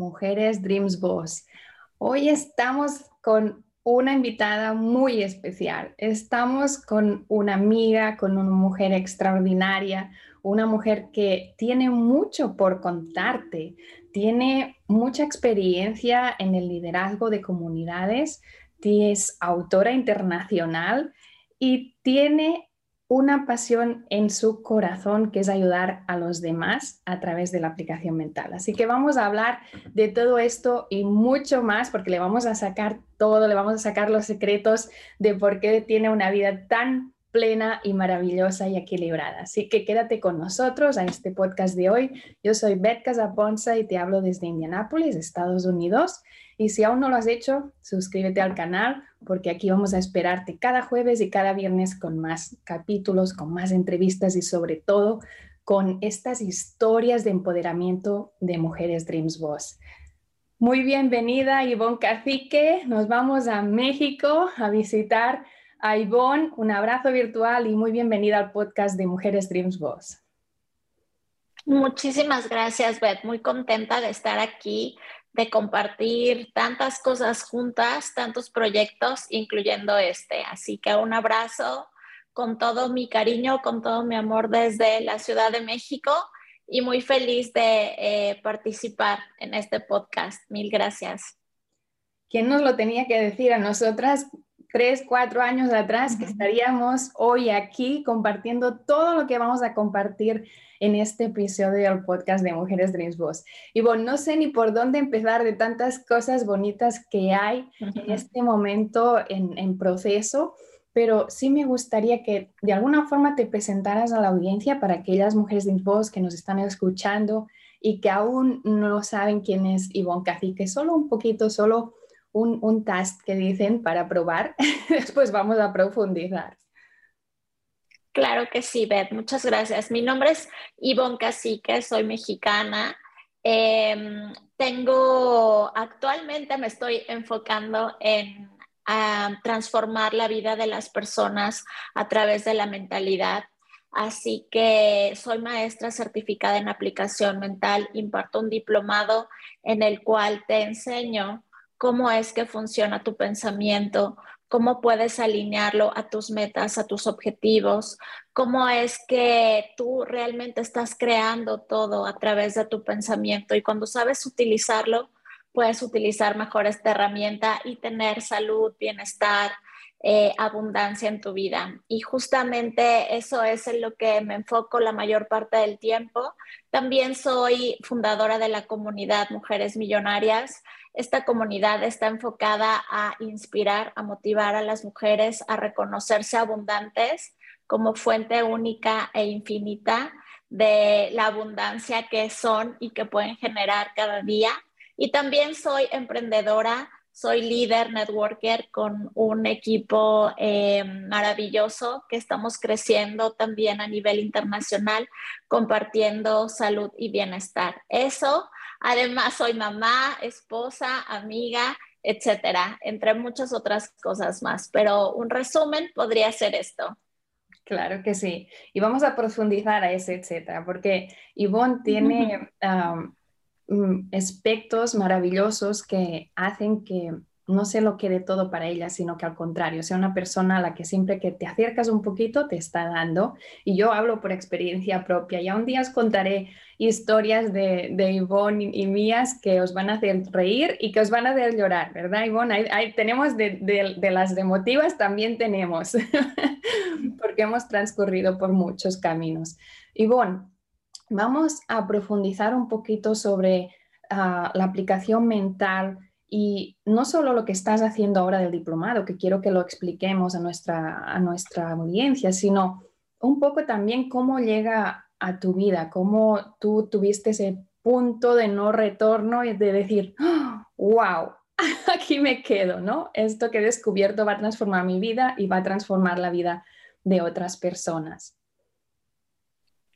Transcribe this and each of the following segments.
Mujeres Dreams Boss. Hoy estamos con una invitada muy especial. Estamos con una amiga, con una mujer extraordinaria, una mujer que tiene mucho por contarte, tiene mucha experiencia en el liderazgo de comunidades, es autora internacional y tiene una pasión en su corazón que es ayudar a los demás a través de la aplicación mental. Así que vamos a hablar de todo esto y mucho más porque le vamos a sacar todo, le vamos a sacar los secretos de por qué tiene una vida tan plena y maravillosa y equilibrada. Así que quédate con nosotros a este podcast de hoy. Yo soy Beth Casaponza y te hablo desde Indianápolis, Estados Unidos. Y si aún no lo has hecho, suscríbete al canal porque aquí vamos a esperarte cada jueves y cada viernes con más capítulos, con más entrevistas y sobre todo con estas historias de empoderamiento de mujeres Dreams Boss. Muy bienvenida Ivonne Cacique. Nos vamos a México a visitar a Ivonne. Un abrazo virtual y muy bienvenida al podcast de Mujeres Dreams Boss. Muchísimas gracias, Beth. Muy contenta de estar aquí de compartir tantas cosas juntas, tantos proyectos, incluyendo este. Así que un abrazo con todo mi cariño, con todo mi amor desde la Ciudad de México y muy feliz de eh, participar en este podcast. Mil gracias. ¿Quién nos lo tenía que decir a nosotras tres, cuatro años atrás que estaríamos hoy aquí compartiendo todo lo que vamos a compartir en este episodio del podcast de Mujeres Dreams Boss. Y bueno, no sé ni por dónde empezar de tantas cosas bonitas que hay en este momento en, en proceso, pero sí me gustaría que de alguna forma te presentaras a la audiencia para aquellas mujeres Dreams Boss que nos están escuchando y que aún no saben quién es Ivonne Cacique, solo un poquito, solo un, un task que dicen para probar, después vamos a profundizar. Claro que sí, Beth, muchas gracias. Mi nombre es Ivonne Cacique, soy mexicana. Em, tengo, actualmente me estoy enfocando en transformar la vida de las personas a través de la mentalidad. Así que soy maestra certificada en aplicación mental, imparto un diplomado en el cual te enseño cómo es que funciona tu pensamiento, cómo puedes alinearlo a tus metas, a tus objetivos, cómo es que tú realmente estás creando todo a través de tu pensamiento y cuando sabes utilizarlo, puedes utilizar mejor esta herramienta y tener salud, bienestar, eh, abundancia en tu vida. Y justamente eso es en lo que me enfoco la mayor parte del tiempo. También soy fundadora de la comunidad Mujeres Millonarias. Esta comunidad está enfocada a inspirar, a motivar a las mujeres a reconocerse abundantes como fuente única e infinita de la abundancia que son y que pueden generar cada día. Y también soy emprendedora soy líder networker con un equipo eh, maravilloso que estamos creciendo también a nivel internacional, compartiendo salud y bienestar. Eso, además, soy mamá, esposa, amiga, etcétera, entre muchas otras cosas más. Pero un resumen podría ser esto. Claro que sí. Y vamos a profundizar a ese etcétera, porque Ivonne tiene. Um, Mm, aspectos maravillosos que hacen que no se lo quede todo para ella, sino que al contrario, sea una persona a la que siempre que te acercas un poquito te está dando. Y yo hablo por experiencia propia. Ya un día os contaré historias de, de y, mías que os van a hacer reír y que os van a hacer llorar, ¿verdad, Ivonne? tenemos de, de, las emotivas, también tenemos, porque hemos transcurrido por muchos caminos. Ivonne, vamos a profundizar un poquito sobre ah, la aplicación mental y no solo lo que estás haciendo ahora del diplomado, que quiero que lo expliquemos a nuestra, a nuestra audiencia, sino un poco también cómo llega a tu vida, cómo tú tuviste ese punto de no retorno y de decir, wow, aquí me quedo, ¿no? Esto que he descubierto va a transformar mi vida y va a transformar la vida de otras personas.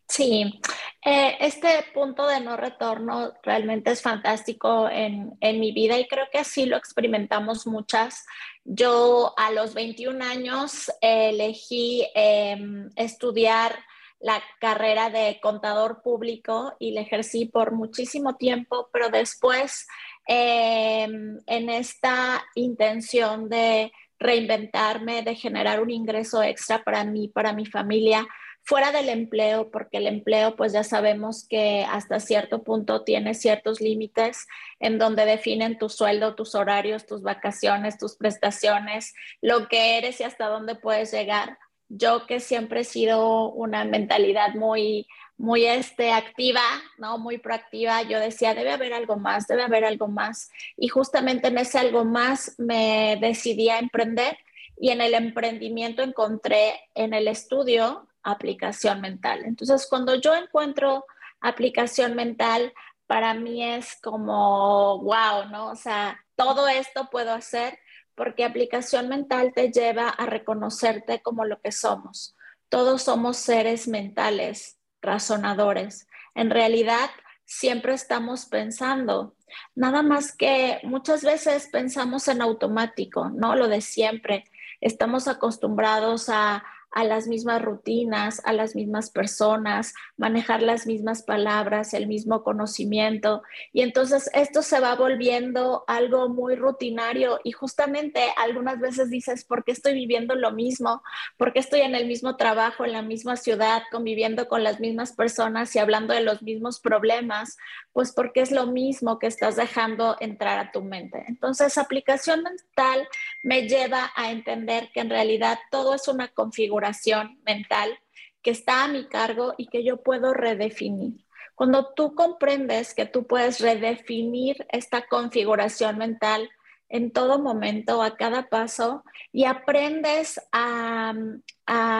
Sí, eh, este punto de no retorno realmente es fantástico en, mi vida y creo que así lo experimentamos muchas. Yo a los 21 años elegí em, estudiar la carrera de contador público y la ejercí por muchísimo tiempo, pero después em, en esta intención de reinventarme, de generar un ingreso extra para mí, para mi familia, fuera del empleo, porque el empleo pues ya sabemos que hasta cierto punto tiene ciertos límites en donde definen tu sueldo, tus horarios, tus vacaciones, tus prestaciones, lo que eres y hasta dónde puedes llegar. Yo que siempre he sido una mentalidad muy muy este, activa, ¿no? Muy proactiva, yo decía, debe haber algo más, debe haber algo más. Y justamente en ese algo más me decidí a emprender y en el emprendimiento encontré en el estudio aplicación mental. Entonces, cuando yo encuentro aplicación mental, para mí es como, wow, ¿no? O sea, todo esto puedo hacer porque aplicación mental te lleva a reconocerte como lo que somos. Todos somos seres mentales, razonadores. En realidad, siempre estamos pensando, nada más que muchas veces pensamos en automático, ¿no? Lo de siempre. Estamos acostumbrados a a las mismas rutinas, a las mismas personas, manejar las mismas palabras, el mismo conocimiento. Y entonces esto se va volviendo algo muy rutinario y justamente algunas veces dices, ¿por qué estoy viviendo lo mismo? ¿Por qué estoy en el mismo trabajo, en la misma ciudad, conviviendo con las mismas personas y hablando de los mismos problemas? Pues porque es lo mismo que estás dejando entrar a tu mente. Entonces, aplicación mental me lleva a entender que en realidad todo es una configuración mental que está a mi cargo y que yo puedo redefinir. Cuando tú comprendes que tú puedes redefinir esta configuración mental en todo momento, a cada paso, y aprendes a,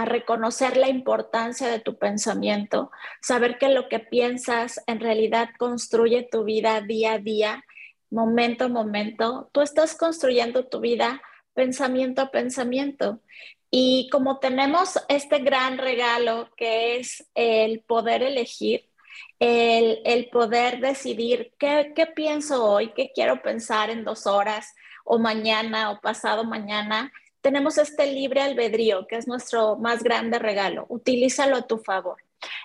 reconocer la importancia de tu pensamiento, saber que lo que piensas en realidad construye tu vida día a día, momento a momento, tú estás construyendo tu vida pensamiento a pensamiento. Y como tenemos este gran regalo que es el poder elegir, el, poder decidir qué, qué, pienso hoy, qué quiero pensar en dos horas o mañana o pasado mañana, tenemos este libre albedrío que es nuestro más grande regalo. Utilízalo a tu favor.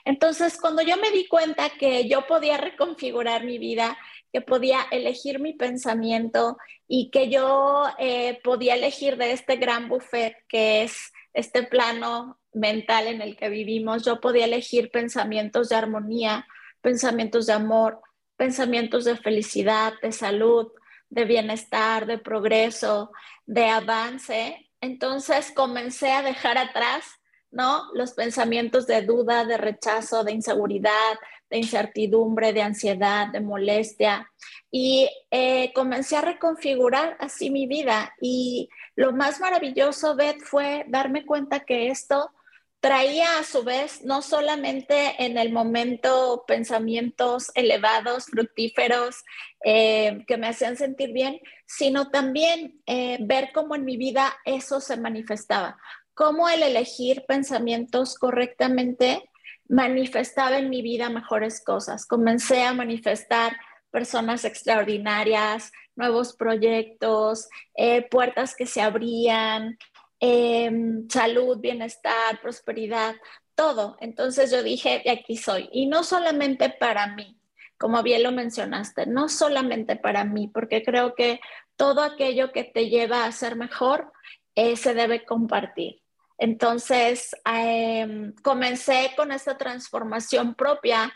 Entonces, cuando yo me di cuenta que yo podía reconfigurar mi vida, que podía elegir mi pensamiento y que yo eh, podía elegir de este gran buffet que es este plano mental en el que vivimos, yo podía elegir pensamientos de armonía, pensamientos de amor, pensamientos de felicidad, de salud, de bienestar, de progreso, de avance. Entonces comencé a dejar atrás, ¿no? Los pensamientos de duda, de rechazo, de inseguridad, de incertidumbre, de ansiedad, de molestia. Y eh, comencé a reconfigurar así mi vida. Y lo más maravilloso, Beth, fue darme cuenta que esto traía a su vez no solamente en el momento pensamientos elevados, fructíferos, eh, que me hacían sentir bien, sino también eh, ver cómo en mi vida eso se manifestaba, cómo el elegir pensamientos correctamente manifestaba en mi vida mejores cosas. Comencé a manifestar personas extraordinarias, nuevos proyectos, eh, puertas que se abrían, em, salud, bienestar, prosperidad, todo. Entonces yo dije, de aquí soy. Y no solamente para mí, como bien lo mencionaste, no solamente para mí, porque creo que todo aquello que te lleva a ser mejor eh, se debe compartir. Entonces, em, comencé con esta transformación propia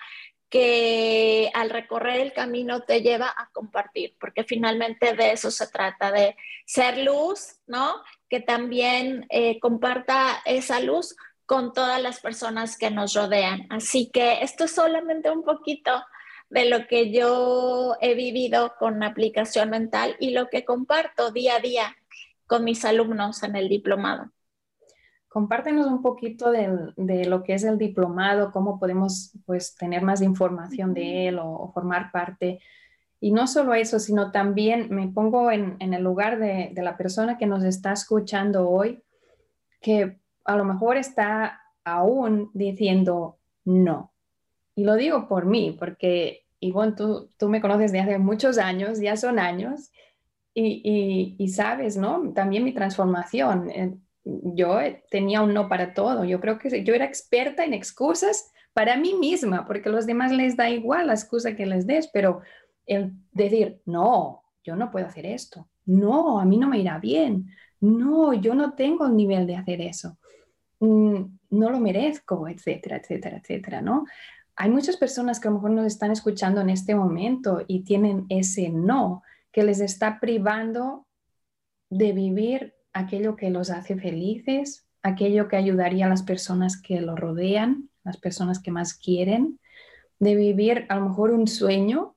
que al recorrer el camino te lleva a compartir, porque finalmente de eso se trata, de ser luz, ¿no? Que también eh, comparta esa luz con todas las personas que nos rodean. Así que esto es solamente un poquito de lo que yo he vivido con aplicación mental y lo que comparto día a día con mis alumnos en el diplomado. Compártenos un poquito de, lo que es el diplomado, cómo podemos pues, tener más información de él o, formar parte. Y no solo eso, sino también me pongo en, el lugar de, de, la persona que nos está escuchando hoy, que a lo mejor está aún diciendo no. Y lo digo por mí, porque Ivonne, tú, tú me conoces de hace muchos años, ya son años, y, y, sabes, ¿no? También mi transformación. Eh, yo tenía un no para todo. Yo creo que yo era experta en excusas para mí misma, porque a los demás les da igual la excusa que les des, pero el decir, no, yo no puedo hacer esto. No, a mí no me irá bien. No, yo no tengo el nivel de hacer eso. Mm, no lo merezco, etcétera, etcétera, etcétera, ¿no? hay muchas personas que a lo mejor nos están escuchando en este momento y tienen ese no que les está privando de vivir aquello que los hace felices, aquello que ayudaría a las personas que lo rodean, las personas que más quieren, de vivir a lo mejor un sueño,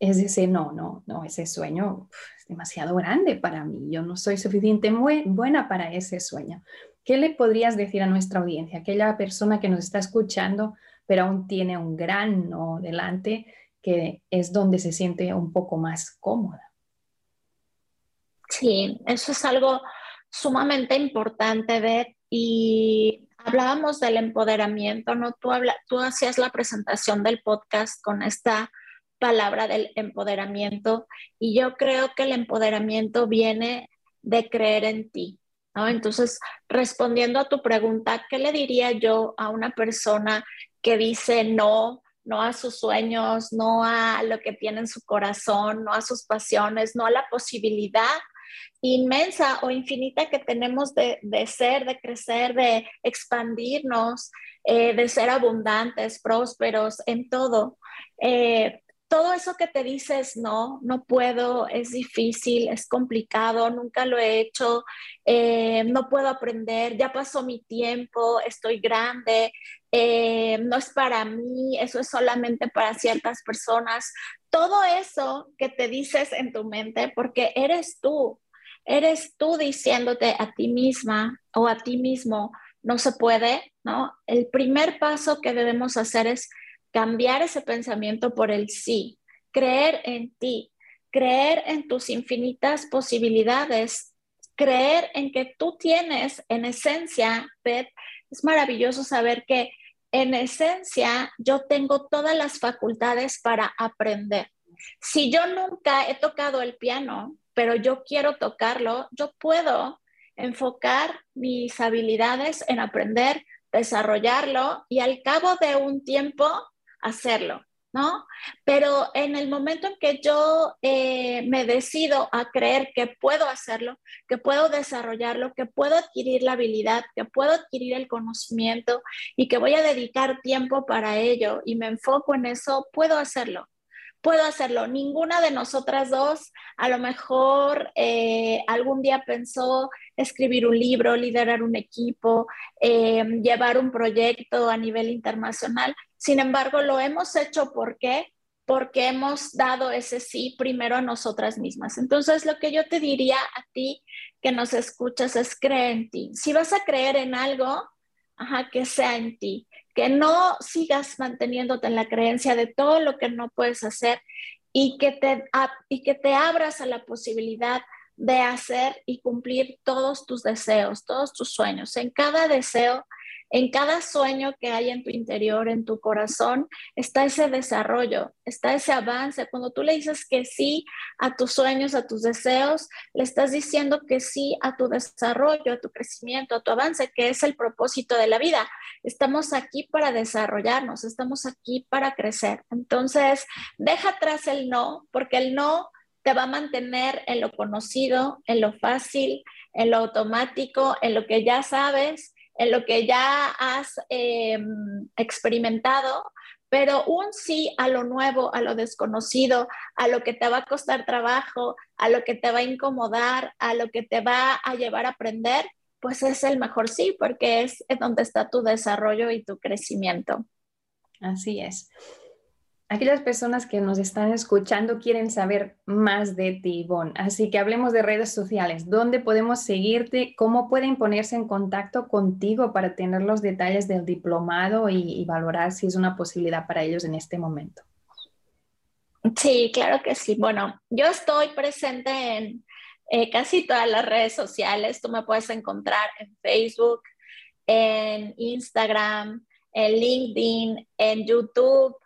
es ese no, no, no, ese sueño es demasiado grande para mí, yo no soy suficientemente buena para ese sueño. ¿Qué le podrías decir a nuestra audiencia, aquella persona que nos está escuchando? pero aún tiene un gran no delante que es donde se siente un poco más cómoda. Sí, eso es algo sumamente importante, Beth, y hablábamos del empoderamiento, ¿no? Tú, habla, tú hacías la presentación del podcast con esta palabra del empoderamiento y yo creo que el empoderamiento viene de creer en ti. Entonces, respondiendo a tu pregunta, ¿qué le diría yo a una persona que dice no, no a sus sueños, no a lo que tiene en su corazón, no a sus pasiones, no a la posibilidad inmensa o infinita que tenemos de, ser, de crecer, de expandirnos, eh, de ser abundantes, prósperos en todo. Eh, todo eso que te dices, no, no puedo, es difícil, es complicado, nunca lo he hecho, eh, no puedo aprender, ya pasó mi tiempo, estoy grande, no es para mí, eso es solamente para ciertas personas. Todo eso que te dices en tu mente, porque eres tú, eres tú diciéndote a ti misma o a ti mismo, no se puede, ¿no? El primer paso que debemos hacer es cambiar ese pensamiento por el sí, creer en ti, creer en tus infinitas posibilidades, creer en que tú tienes en esencia, es maravilloso saber que en esencia yo tengo todas las facultades para aprender. Si yo nunca he tocado el piano, pero yo quiero tocarlo, yo puedo enfocar mis habilidades en aprender, desarrollarlo y al cabo de un tiempo hacerlo, ¿no? Pero en el momento en que yo eh, me decido a creer que puedo hacerlo, que puedo desarrollarlo, que puedo adquirir la habilidad, que puedo adquirir el conocimiento y que voy a dedicar tiempo para ello y me enfoco en eso, puedo hacerlo puedo hacerlo. Ninguna de nosotras dos a lo mejor eh, algún día pensó escribir un libro, liderar un equipo, eh, llevar un proyecto a nivel internacional. Sin embargo, lo hemos hecho ¿por qué? Porque hemos dado ese sí primero a nosotras mismas. Entonces, lo que yo te diría a ti que nos escuchas es creer en ti. Si vas a creer en algo, ajá, que sea en ti que no sigas manteniéndote en la creencia de todo lo que no puedes hacer y que te, y que te abras a la posibilidad de hacer y cumplir todos tus deseos, todos tus sueños. En cada deseo en cada sueño que hay en tu interior, en tu corazón, está ese desarrollo, está ese avance. Cuando tú le dices que sí a tus sueños, a tus deseos, le estás diciendo que sí a tu desarrollo, a tu crecimiento, a tu avance, que es el propósito de la vida. Estamos aquí para desarrollarnos, estamos aquí para crecer. Entonces, deja atrás el no, porque el no te va a mantener en lo conocido, en lo fácil, en lo automático, en lo que ya sabes, en lo que ya has em, experimentado, pero un sí a lo nuevo, a lo desconocido, a lo que te va a costar trabajo, a lo que te va a incomodar, a lo que te va a llevar a aprender, pues es el mejor sí, porque es donde está tu desarrollo y tu crecimiento. Así es. Aquellas personas que nos están escuchando quieren saber más de ti, Ivonne. Así que hablemos de redes sociales. ¿Dónde podemos seguirte? ¿Cómo pueden ponerse en contacto contigo para tener los detalles del diplomado y, valorar si es una posibilidad para ellos en este momento? Sí, claro que sí. Bueno, yo estoy presente en eh, casi todas las redes sociales. Tú me puedes encontrar en Facebook, en Instagram, en LinkedIn, en YouTube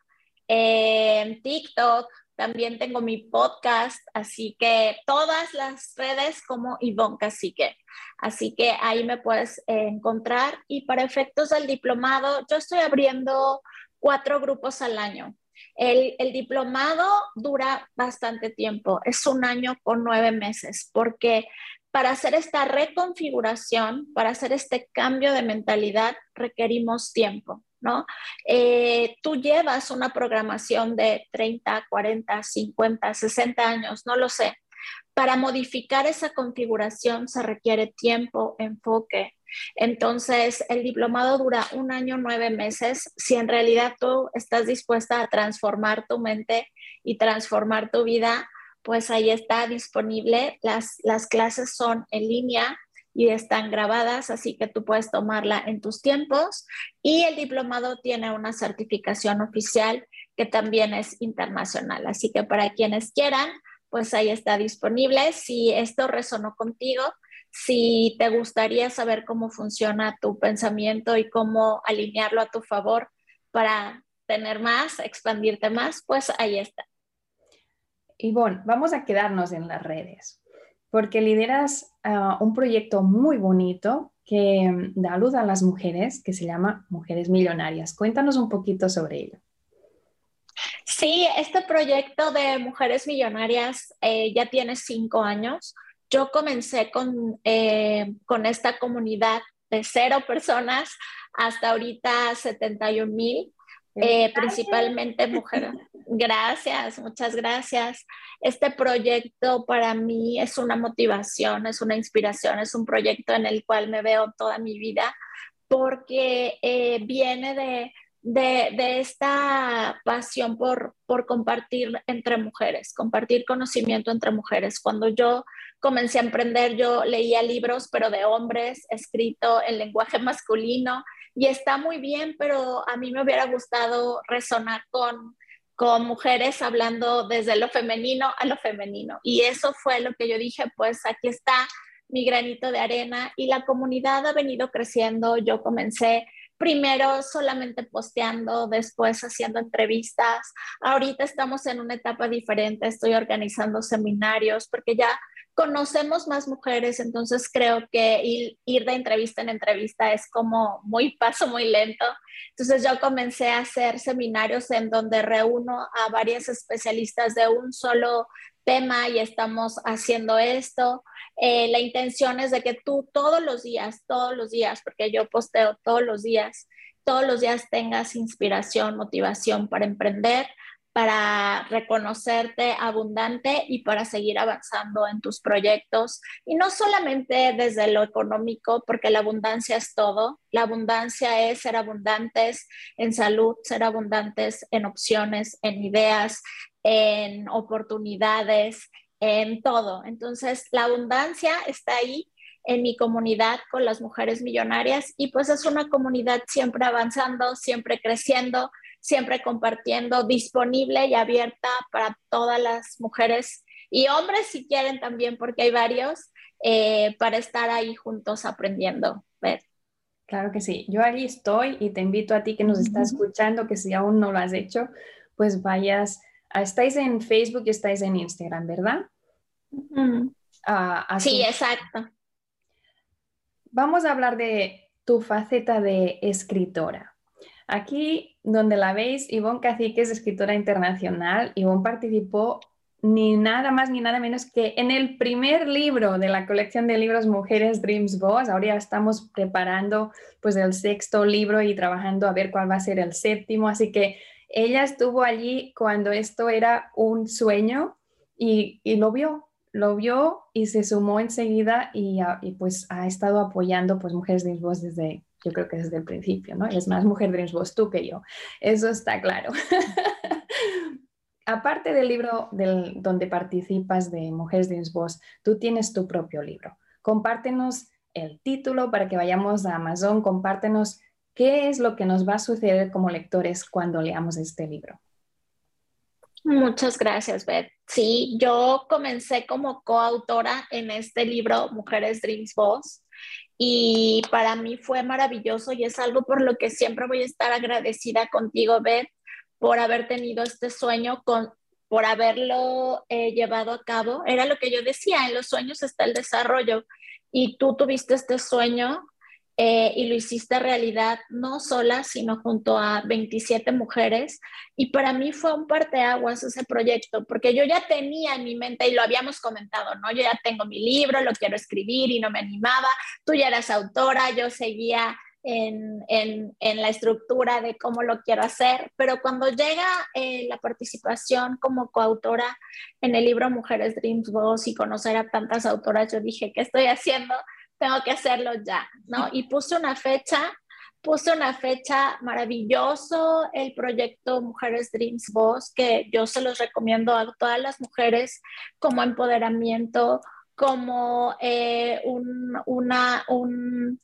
en TikTok, también tengo mi podcast, así que todas las redes como Ivonne Cacique. Así que ahí me puedes encontrar. Y para efectos del diplomado, yo estoy abriendo cuatro grupos al año. El, diplomado dura bastante tiempo, es un año con nueve meses, porque para hacer esta reconfiguración, para hacer este cambio de mentalidad, requerimos tiempo. Eh, tú llevas una programación de 30, 40, 50, 60 años, no lo sé. Para modificar esa configuración se requiere tiempo, enfoque. Entonces, el diplomado dura un año, nueve meses. Si en realidad tú estás dispuesta a transformar tu mente y transformar tu vida, pues ahí está disponible. Las, las clases son en línea y están grabadas, así que tú puedes tomarla en tus tiempos. Y el diplomado tiene una certificación oficial que también es internacional. Así que para quienes quieran, pues ahí está disponible. Si esto resonó contigo, si te gustaría saber cómo funciona tu pensamiento y cómo alinearlo a tu favor para tener más, expandirte más, pues ahí está. Ivonne, vamos a quedarnos en las redes porque lideras ah, un proyecto muy bonito que da luz a las mujeres, que se llama Mujeres Millonarias. Cuéntanos un poquito sobre ello. Sí, este proyecto de Mujeres Millonarias eh, ya tiene cinco años. Yo comencé con, eh, con esta comunidad de cero personas hasta ahorita 71 mil eh, principalmente mujeres. Gracias, muchas gracias. Este proyecto para mí es una motivación, es una inspiración, es un proyecto en el cual me veo toda mi vida porque eh, viene de, de, esta pasión por, por compartir entre mujeres, compartir conocimiento entre mujeres. Cuando yo comencé a emprender, yo leía libros, pero de hombres, escrito en lenguaje masculino y está muy bien, pero a mí me hubiera gustado resonar con, con mujeres hablando desde lo femenino a lo femenino. Y eso fue lo que yo dije, pues aquí está mi granito de arena y la comunidad ha venido creciendo. Yo comencé primero solamente posteando, después haciendo entrevistas. Ahorita estamos en una etapa diferente, estoy organizando seminarios porque ya conocemos más mujeres, entonces creo que ir, de entrevista en entrevista es como muy paso muy lento. Entonces yo comencé a hacer seminarios en donde reúno a varias especialistas de un solo tema y estamos haciendo esto. Eh, la intención es de que tú todos los días, todos los días, porque yo posteo todos los días, todos los días tengas inspiración, motivación para emprender, para reconocerte abundante y para seguir avanzando en tus proyectos. Y no solamente desde lo económico, porque la abundancia es todo. La abundancia es ser abundantes en salud, ser abundantes en opciones, en ideas, en oportunidades, en todo. Entonces, la abundancia está ahí en mi comunidad con las mujeres millonarias y pues es una comunidad siempre avanzando, siempre creciendo, siempre compartiendo, disponible y abierta para todas las mujeres y hombres si quieren también, porque hay varios, eh, para estar ahí juntos aprendiendo. Claro que sí, yo ahí estoy y te invito a ti que nos estás escuchando, que si aún no lo has hecho, pues vayas, estáis en Facebook y estáis en Instagram, ¿verdad? Ah, sí, exacto. Vamos a hablar de tu faceta de escritora. Aquí donde la veis, Ivonne Cacique es escritora internacional. Ivonne participó ni nada más ni nada menos que en el primer libro de la colección de libros Mujeres Dreams Boss. Ahora ya estamos preparando pues el sexto libro y trabajando a ver cuál va a ser el séptimo. Así que ella estuvo allí cuando esto era un sueño y, lo vio, lo vio y se sumó enseguida y, y, pues ha estado apoyando pues Mujeres Dreams Boss desde, yo creo que desde el principio, ¿no? Es más Mujer Dreams Boss tú que yo, eso está claro. aparte del libro del, donde participas de Mujeres de Voz, tú tienes tu propio libro. Compártenos el título para que vayamos a Amazon, compártenos qué es lo que nos va a suceder como lectores cuando leamos este libro. Muchas gracias, Beth. Sí, yo comencé como coautora en este libro, Mujeres Dreams Voz, y para mí fue maravilloso y es algo por lo que siempre voy a estar agradecida contigo, Beth, por haber tenido este sueño, con, por haberlo eh, llevado a cabo. Era lo que yo decía, en los sueños está el desarrollo y tú tuviste este sueño eh, y lo hiciste realidad, no sola, sino junto a 27 mujeres. Y para mí fue un parteaguas ese proyecto, porque yo ya tenía en mi mente, y lo habíamos comentado, ¿no? Yo ya tengo mi libro, lo quiero escribir y no me animaba. Tú ya eras autora, yo seguía en, la estructura de cómo lo quiero hacer, pero cuando llega eh, la participación como coautora en el libro Mujeres Dreams Voz y conocer a tantas autoras, yo dije, ¿qué estoy haciendo? Tengo que hacerlo ya, ¿no? Y puse una fecha, puse una fecha maravilloso, el proyecto Mujeres Dreams Voz, que yo se los recomiendo a todas las mujeres como empoderamiento, como eh, un, una, un,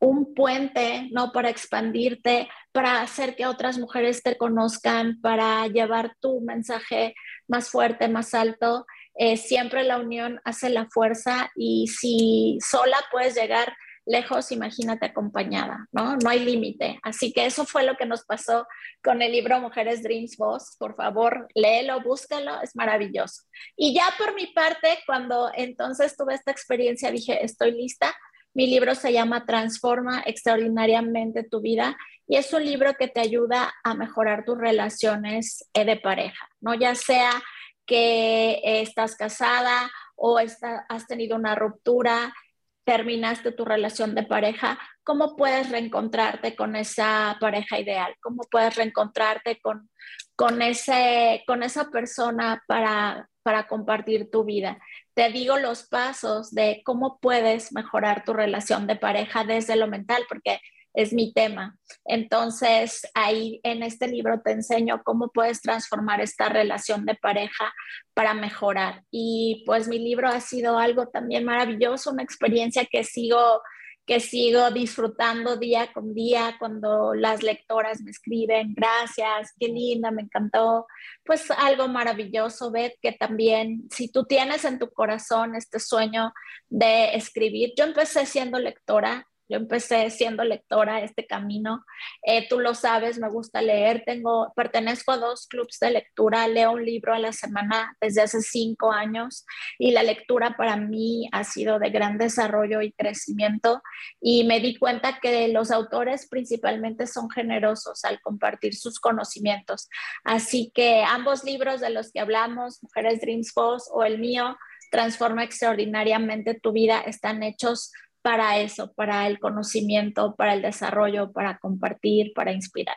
un puente, ¿no? Para expandirte, para hacer que otras mujeres te conozcan, para llevar tu mensaje más fuerte, más alto. Eh, siempre la unión hace la fuerza y si sola puedes llegar lejos, imagínate acompañada, ¿no? No hay límite. Así que eso fue lo que nos pasó con el libro Mujeres Dreams Voz. Por favor, léelo, búscalo, es maravilloso. Y ya por mi parte, cuando entonces tuve esta experiencia, dije, estoy lista mi libro se llama Transforma extraordinariamente tu vida y es un libro que te ayuda a mejorar tus relaciones eh, de pareja, ¿no? Ya sea que estás casada o has tenido una ruptura, terminaste tu relación de pareja, ¿cómo puedes reencontrarte con esa pareja ideal? ¿Cómo puedes reencontrarte con, con, ese, con esa persona para, para compartir tu vida? te digo los pasos de cómo puedes mejorar tu relación de pareja desde lo mental, porque es mi tema. Entonces, ahí en este libro te enseño cómo puedes transformar esta relación de pareja para mejorar. Y pues mi libro ha sido algo también maravilloso, una experiencia que sigo que sigo disfrutando día con día cuando las lectoras me escriben, gracias, qué linda, me encantó. Pues algo maravilloso, Beth, que también si tú tienes en tu corazón este sueño de escribir, yo empecé siendo lectora, yo empecé siendo lectora este camino. Eh, tú lo sabes, me gusta leer. Tengo, pertenezco a dos clubes de lectura. Leo un libro a la semana desde hace cinco años y la lectura para mí ha sido de gran desarrollo y crecimiento. Y me di cuenta que los autores principalmente son generosos al compartir sus conocimientos. Así que ambos libros de los que hablamos, Mujeres Dreams Boss o el mío, Transforma extraordinariamente tu vida, están hechos para eso, para el conocimiento, para el desarrollo, para compartir, para inspirar.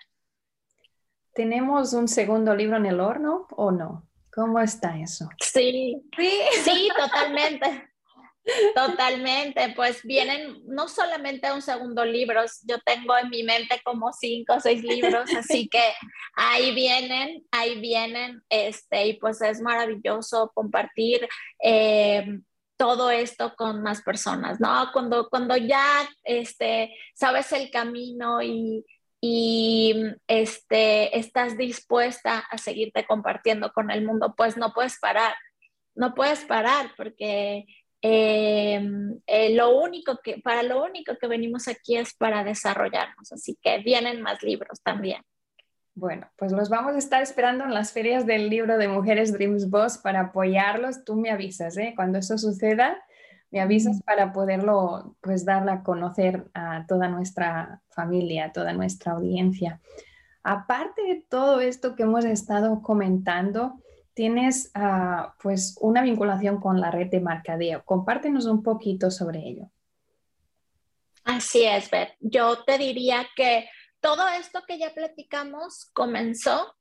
¿Tenemos un segundo libro en el horno o no? ¿Cómo está eso? Sí, sí, totalmente. Totalmente, pues vienen no solamente un segundo libro, yo tengo en mi mente como cinco o seis libros, así que ahí vienen, ahí vienen, este, y pues es maravilloso compartir eh, todo esto con más personas, ¿no? Cuando, cuando ya este, sabes el camino y, este, estás dispuesta a seguirte compartiendo con el mundo, pues no puedes parar, no puedes parar porque em, eh, lo único que, para lo único que venimos aquí es para desarrollarnos, así que vienen más libros también. Bueno, pues los vamos a estar esperando en las ferias del libro de Mujeres Dreams Boss para apoyarlos. Tú me avisas, ¿eh? Cuando eso suceda, me avisas para poderlo, pues, darle a conocer a toda nuestra familia, a toda nuestra audiencia. Aparte de todo esto que hemos estado comentando, tienes ah, pues una vinculación con la red de mercadeo. Compártenos un poquito sobre ello. Así es, Beth. Yo te diría que todo esto que ya platicamos comenzó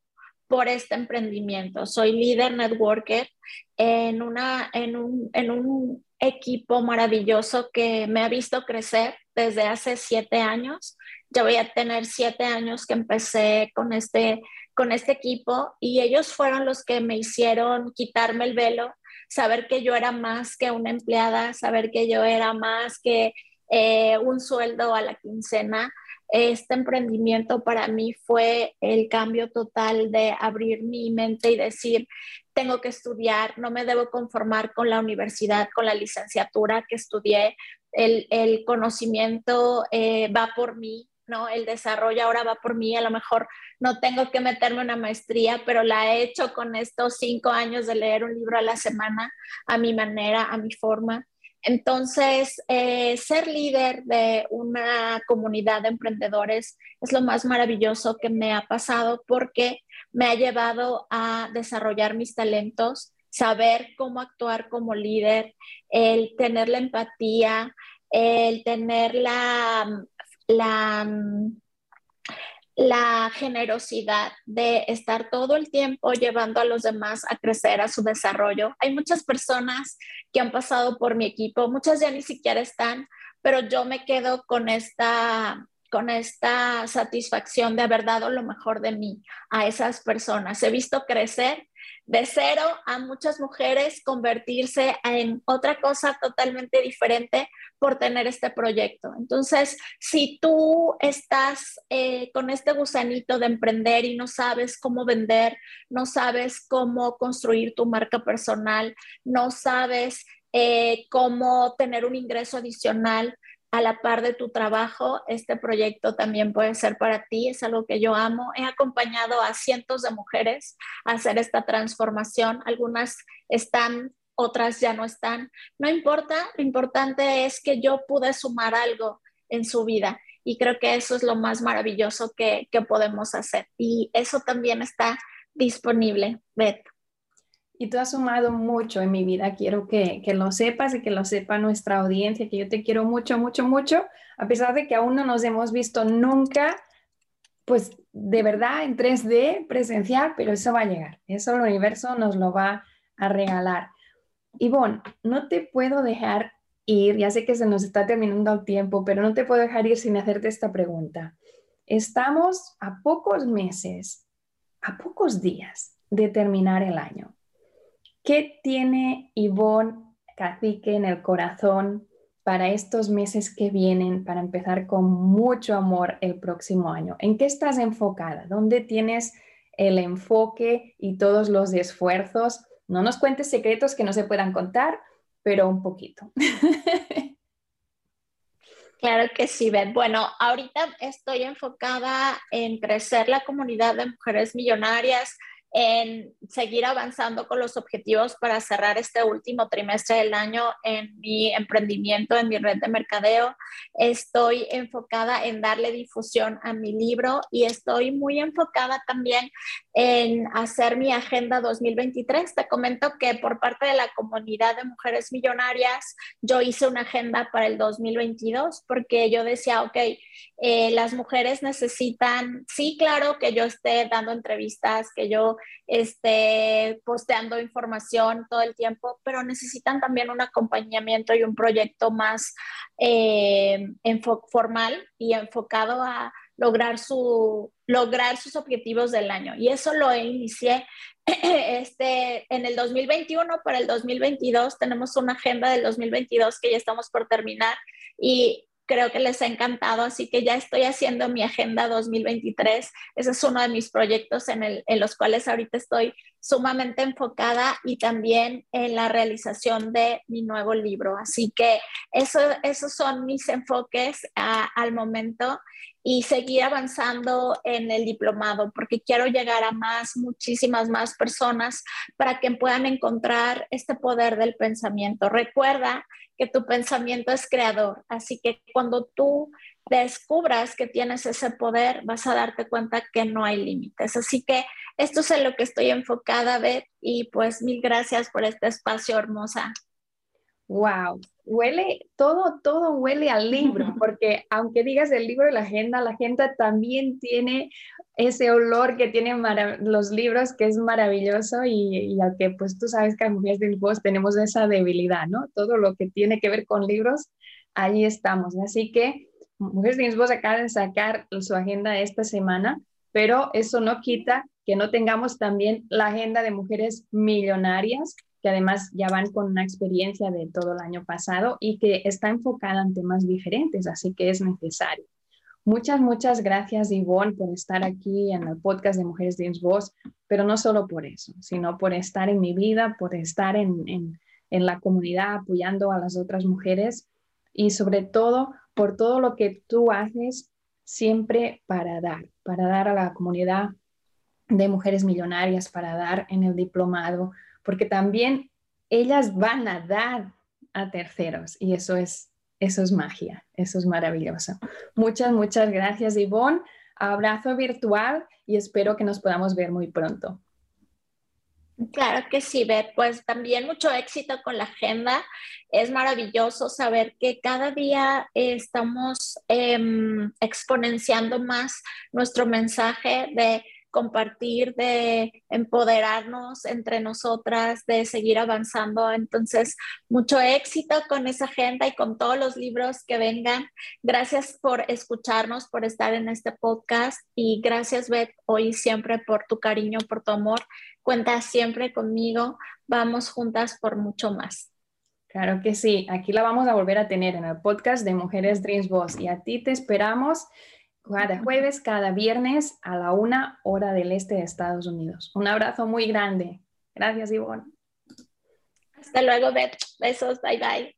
por este emprendimiento. Soy líder networker en, una, en, un, en un equipo maravilloso que me ha visto crecer desde hace siete años. Ya voy a tener siete años que empecé con este, con este equipo y ellos fueron los que me hicieron quitarme el velo, saber que yo era más que una empleada, saber que yo era más que eh, un sueldo a la quincena. Este emprendimiento para mí fue el cambio total de abrir mi mente y decir, tengo que estudiar, no me debo conformar con la universidad, con la licenciatura que estudié, el, conocimiento eh, va por mí, ¿no? El desarrollo ahora va por mí, a lo mejor no tengo que meterme una maestría, pero la he hecho con estos cinco años de leer un libro a la semana, a mi manera, a mi forma. Entonces, eh, ser líder de una comunidad de emprendedores es lo más maravilloso que me ha pasado porque me ha llevado a desarrollar mis talentos, saber cómo actuar como líder, el tener la empatía, el tener la, la, la generosidad de estar todo el tiempo llevando a los demás a crecer, a su desarrollo. Hay muchas personas que han pasado por mi equipo, muchas ya ni siquiera están, pero yo me quedo con esta con esta satisfacción de haber dado lo mejor de mí a esas personas. He visto crecer de cero a muchas mujeres convertirse en otra cosa totalmente diferente por tener este proyecto. Entonces, si tú estás eh, con este gusanito de emprender y no sabes cómo vender, no sabes cómo construir tu marca personal, no sabes eh, cómo tener un ingreso adicional, a la par de tu trabajo, este proyecto también puede ser para ti, es algo que yo amo. He acompañado a cientos de mujeres a hacer esta transformación, algunas están, otras ya no están. No importa, lo importante es que yo pude sumar algo en su vida y creo que eso es lo más maravilloso que, que podemos hacer y eso también está disponible, Beth. Y tú has sumado mucho en mi vida. Quiero que, que, lo sepas y que lo sepa nuestra audiencia, que yo te quiero mucho, mucho, mucho, a pesar de que aún no nos hemos visto nunca, pues de verdad en 3D presencial, pero eso va a llegar. Eso el universo nos lo va a regalar. Ivonne, no te puedo dejar ir, ya sé que se nos está terminando el tiempo, pero no te puedo dejar ir sin hacerte esta pregunta. Estamos a pocos meses, a pocos días de terminar el año. ¿Qué tiene Ivonne Cacique en el corazón para estos meses que vienen, para empezar con mucho amor el próximo año? ¿En qué estás enfocada? ¿Dónde tienes el enfoque y todos los esfuerzos? No nos cuentes secretos que no se puedan contar, pero un poquito. Claro que sí, Ben. Bueno, ahorita estoy enfocada en crecer la comunidad de mujeres millonarias, en seguir avanzando con los objetivos para cerrar este último trimestre del año en mi emprendimiento, en mi red de mercadeo. Estoy enfocada en darle difusión a mi libro y estoy muy enfocada también en hacer mi agenda 2023. Te comento que por parte de la comunidad de mujeres millonarias, yo hice una agenda para el 2022 porque yo decía, ok, eh, las mujeres necesitan, sí, claro, que yo esté dando entrevistas, que yo este, posteando información todo el tiempo, pero necesitan también un acompañamiento y un proyecto más eh, formal y enfocado a lograr, su, lograr sus objetivos del año. Y eso lo inicié este, en el 2021, para el 2022 tenemos una agenda del 2022 que ya estamos por terminar y creo que les ha encantado, así que ya estoy haciendo mi agenda 2023. Ese es uno de mis proyectos en, el, en los cuales ahorita estoy sumamente enfocada y también en la realización de mi nuevo libro. Así que eso, esos son mis enfoques al momento y seguir avanzando en el diplomado porque quiero llegar a más, muchísimas más personas para que puedan encontrar este poder del pensamiento. Recuerda que tu pensamiento es creador, así que cuando tú descubras que tienes ese poder, vas a darte cuenta que no hay límites. Así que esto es en lo que estoy enfocada, Beth, y pues mil gracias por este espacio hermosa. Wow, huele, todo, todo huele al libro, porque aunque digas el libro y la agenda, la agenda también tiene ese olor que tienen los libros, que es maravilloso y, y aunque pues tú sabes que a Mujeres del Voz tenemos esa debilidad, ¿no? Todo lo que tiene que ver con libros, ahí estamos. Así que Mujeres del Voz acaba de sacar su agenda esta semana, pero eso no quita que no tengamos también la agenda de mujeres millonarias que además ya van con una experiencia de todo el año pasado y que está enfocada en temas diferentes, así que es necesario. Muchas, muchas gracias, Yvonne, por estar aquí en el podcast de Mujeres Dreams Voz, pero no solo por eso, sino por estar en mi vida, por estar en, en la comunidad apoyando a las otras mujeres y sobre todo por todo lo que tú haces siempre para dar, para dar a la comunidad de mujeres millonarias, para dar en el diplomado, porque también ellas van a dar a terceros y eso es, eso es magia, eso es maravilloso. Muchas, muchas gracias, Ivonne. Abrazo virtual y espero que nos podamos ver muy pronto. Claro que sí, Beth. Pues también mucho éxito con la agenda. Es maravilloso saber que cada día estamos em, exponenciando más nuestro mensaje de compartir, de empoderarnos entre nosotras, de seguir avanzando. Entonces, mucho éxito con esa agenda y con todos los libros que vengan. Gracias por escucharnos, por estar en este podcast y gracias, Beth, hoy siempre por tu cariño, por tu amor. Cuenta siempre conmigo. Vamos juntas por mucho más. Claro que sí, aquí la vamos a volver a tener en el podcast de Mujeres Dreams Boss y a ti te esperamos cada jueves, cada viernes a la una hora del este de Estados Unidos. Un abrazo muy grande. Gracias, Ivonne. Hasta luego, Beth. Besos. Bye, bye.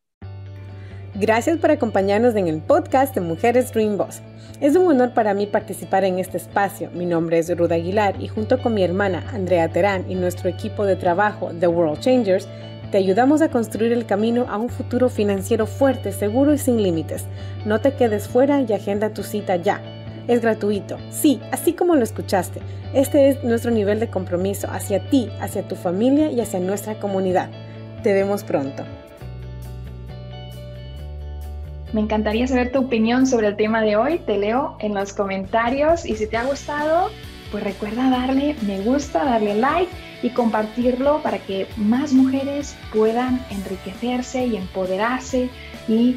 Gracias por acompañarnos en el podcast de Mujeres Dream Boss. Es un honor para mí participar en este espacio. Mi nombre es Ruda Aguilar y junto con mi hermana Andrea Terán y nuestro equipo de trabajo The World Changers, te ayudamos a construir el camino a un futuro financiero fuerte, seguro y sin límites. No te quedes fuera y agenda tu cita ya. Es gratuito. Sí, así como lo escuchaste. Este es nuestro nivel de compromiso hacia ti, hacia tu familia y hacia nuestra comunidad. Te vemos pronto. Me encantaría saber tu opinión sobre el tema de hoy. Te leo en los comentarios y si te ha gustado, pues recuerda darle me gusta, darle like y compartirlo para que más mujeres puedan enriquecerse y empoderarse y